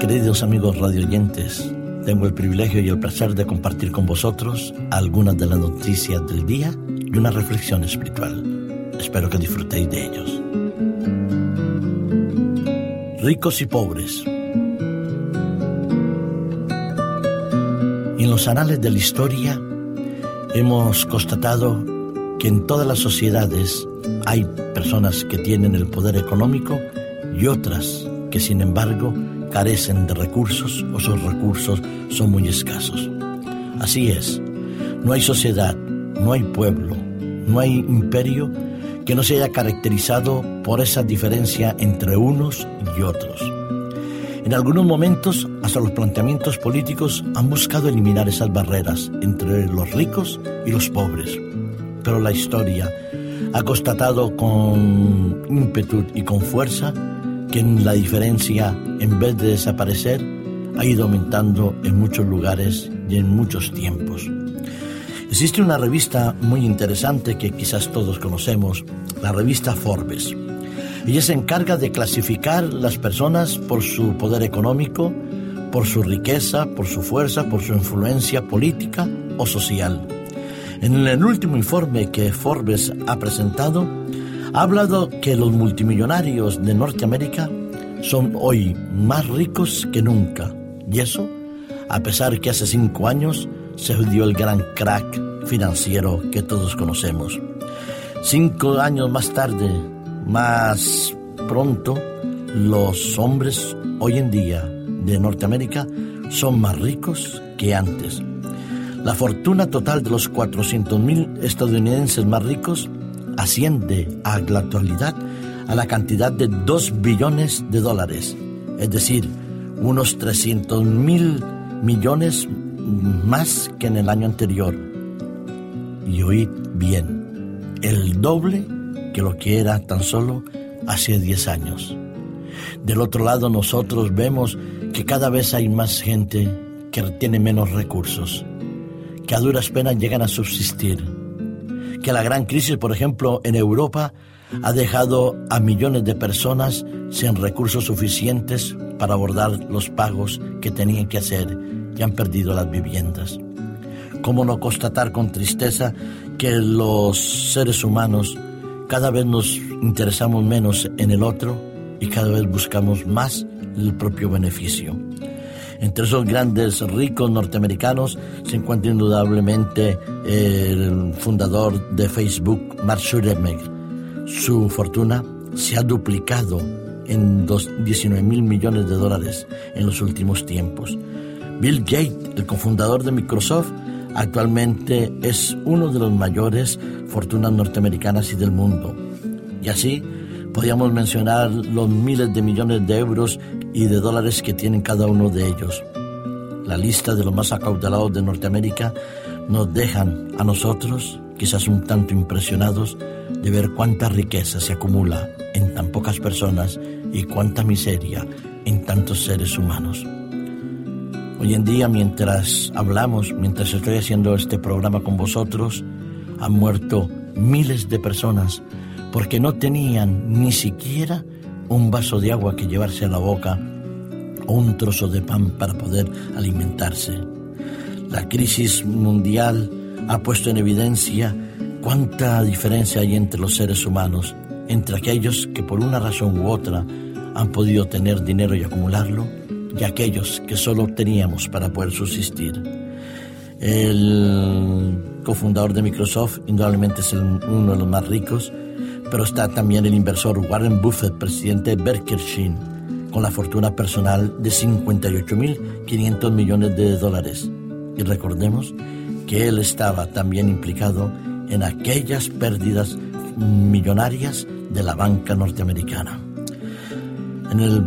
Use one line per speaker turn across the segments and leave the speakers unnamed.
Queridos amigos radioyentes, tengo el privilegio y el placer de compartir con vosotros algunas de las noticias del día y una reflexión espiritual. Espero que disfrutéis de ellos. Ricos y pobres. En los anales de la historia hemos constatado que en todas las sociedades hay personas que tienen el poder económico y otras que sin embargo carecen de recursos o sus recursos son muy escasos. Así es, no hay sociedad, no hay pueblo, no hay imperio que no se haya caracterizado por esa diferencia entre unos y otros. En algunos momentos, hasta los planteamientos políticos han buscado eliminar esas barreras entre los ricos y los pobres. Pero la historia ha constatado con ímpetu y con fuerza que la diferencia, en vez de desaparecer, ha ido aumentando en muchos lugares y en muchos tiempos. Existe una revista muy interesante que quizás todos conocemos, la revista Forbes. Ella se encarga de clasificar las personas por su poder económico, por su riqueza, por su fuerza, por su influencia política o social. En el último informe que Forbes ha presentado, ha hablado que los multimillonarios de Norteamérica son hoy más ricos que nunca. Y eso, a pesar que hace cinco años se dio el gran crack financiero que todos conocemos. Cinco años más tarde, más pronto, los hombres hoy en día de Norteamérica son más ricos que antes. La fortuna total de los 400.000 estadounidenses más ricos asciende a la actualidad a la cantidad de 2 billones de dólares, es decir, unos 300 mil millones más que en el año anterior. Y oíd bien, el doble que lo que era tan solo hace 10 años. Del otro lado nosotros vemos que cada vez hay más gente que tiene menos recursos, que a duras penas llegan a subsistir que la gran crisis, por ejemplo, en Europa ha dejado a millones de personas sin recursos suficientes para abordar los pagos que tenían que hacer y han perdido las viviendas. ¿Cómo no constatar con tristeza que los seres humanos cada vez nos interesamos menos en el otro y cada vez buscamos más el propio beneficio? Entre esos grandes ricos norteamericanos se encuentra indudablemente el fundador de Facebook, Mark Zuckerberg. Su fortuna se ha duplicado en 19 mil millones de dólares en los últimos tiempos. Bill Gates, el cofundador de Microsoft, actualmente es uno de los mayores fortunas norteamericanas y del mundo. Y así podríamos mencionar los miles de millones de euros y de dólares que tienen cada uno de ellos. La lista de los más acaudalados de Norteamérica nos dejan a nosotros, quizás un tanto impresionados, de ver cuánta riqueza se acumula en tan pocas personas y cuánta miseria en tantos seres humanos. Hoy en día, mientras hablamos, mientras estoy haciendo este programa con vosotros, han muerto miles de personas porque no tenían ni siquiera un vaso de agua que llevarse a la boca o un trozo de pan para poder alimentarse. La crisis mundial ha puesto en evidencia cuánta diferencia hay entre los seres humanos, entre aquellos que por una razón u otra han podido tener dinero y acumularlo, y aquellos que solo teníamos para poder subsistir. El cofundador de Microsoft indudablemente es uno de los más ricos, pero está también el inversor Warren Buffett, presidente de Berkshire, con la fortuna personal de 58.500 millones de dólares. Y recordemos que él estaba también implicado en aquellas pérdidas millonarias de la banca norteamericana. En el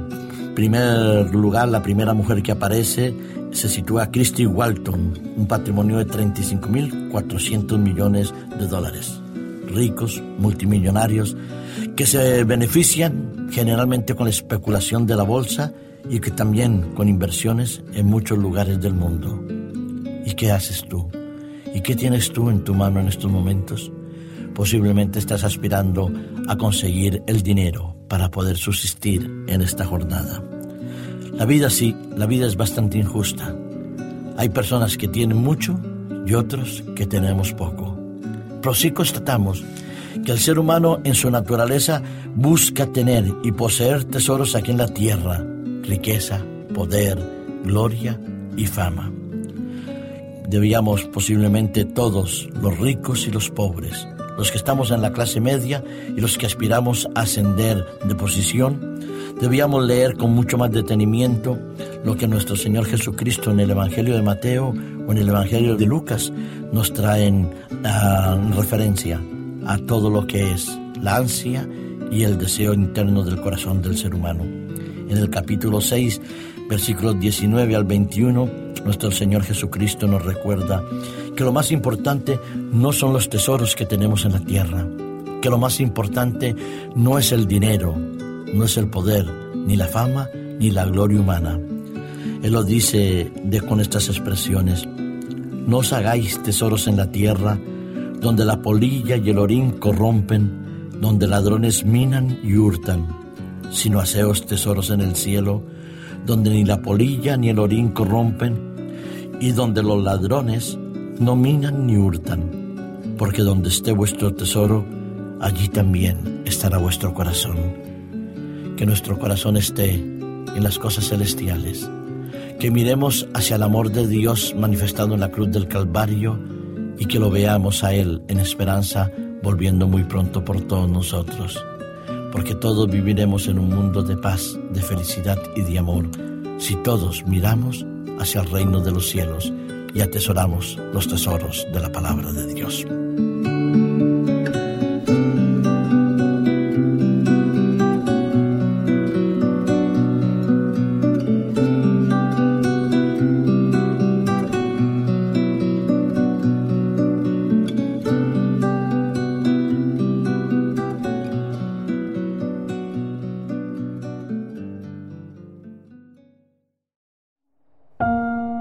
primer lugar, la primera mujer que aparece se sitúa Christy Walton, un patrimonio de 35.400 millones de dólares ricos, multimillonarios, que se benefician generalmente con la especulación de la bolsa y que también con inversiones en muchos lugares del mundo. ¿Y qué haces tú? ¿Y qué tienes tú en tu mano en estos momentos? Posiblemente estás aspirando a conseguir el dinero para poder subsistir en esta jornada. La vida sí, la vida es bastante injusta. Hay personas que tienen mucho y otros que tenemos poco. Pero sí constatamos que el ser humano en su naturaleza busca tener y poseer tesoros aquí en la tierra, riqueza, poder, gloria y fama. Debíamos posiblemente todos, los ricos y los pobres, los que estamos en la clase media y los que aspiramos a ascender de posición, debíamos leer con mucho más detenimiento lo que nuestro Señor Jesucristo en el Evangelio de Mateo o en el Evangelio de Lucas nos traen a referencia a todo lo que es la ansia y el deseo interno del corazón del ser humano. En el capítulo 6, versículos 19 al 21, nuestro Señor Jesucristo nos recuerda que lo más importante no son los tesoros que tenemos en la tierra, que lo más importante no es el dinero, no es el poder, ni la fama, ni la gloria humana. Él lo dice de, con estas expresiones, no os hagáis tesoros en la tierra, donde la polilla y el orín corrompen, donde ladrones minan y hurtan, sino haceos tesoros en el cielo, donde ni la polilla ni el orín corrompen, y donde los ladrones no minan ni hurtan, porque donde esté vuestro tesoro, allí también estará vuestro corazón. Que nuestro corazón esté en las cosas celestiales, que miremos hacia el amor de Dios manifestado en la cruz del Calvario, y que lo veamos a Él en esperanza, volviendo muy pronto por todos nosotros, porque todos viviremos en un mundo de paz, de felicidad y de amor, si todos miramos hacia el reino de los cielos y atesoramos los tesoros de la palabra de Dios.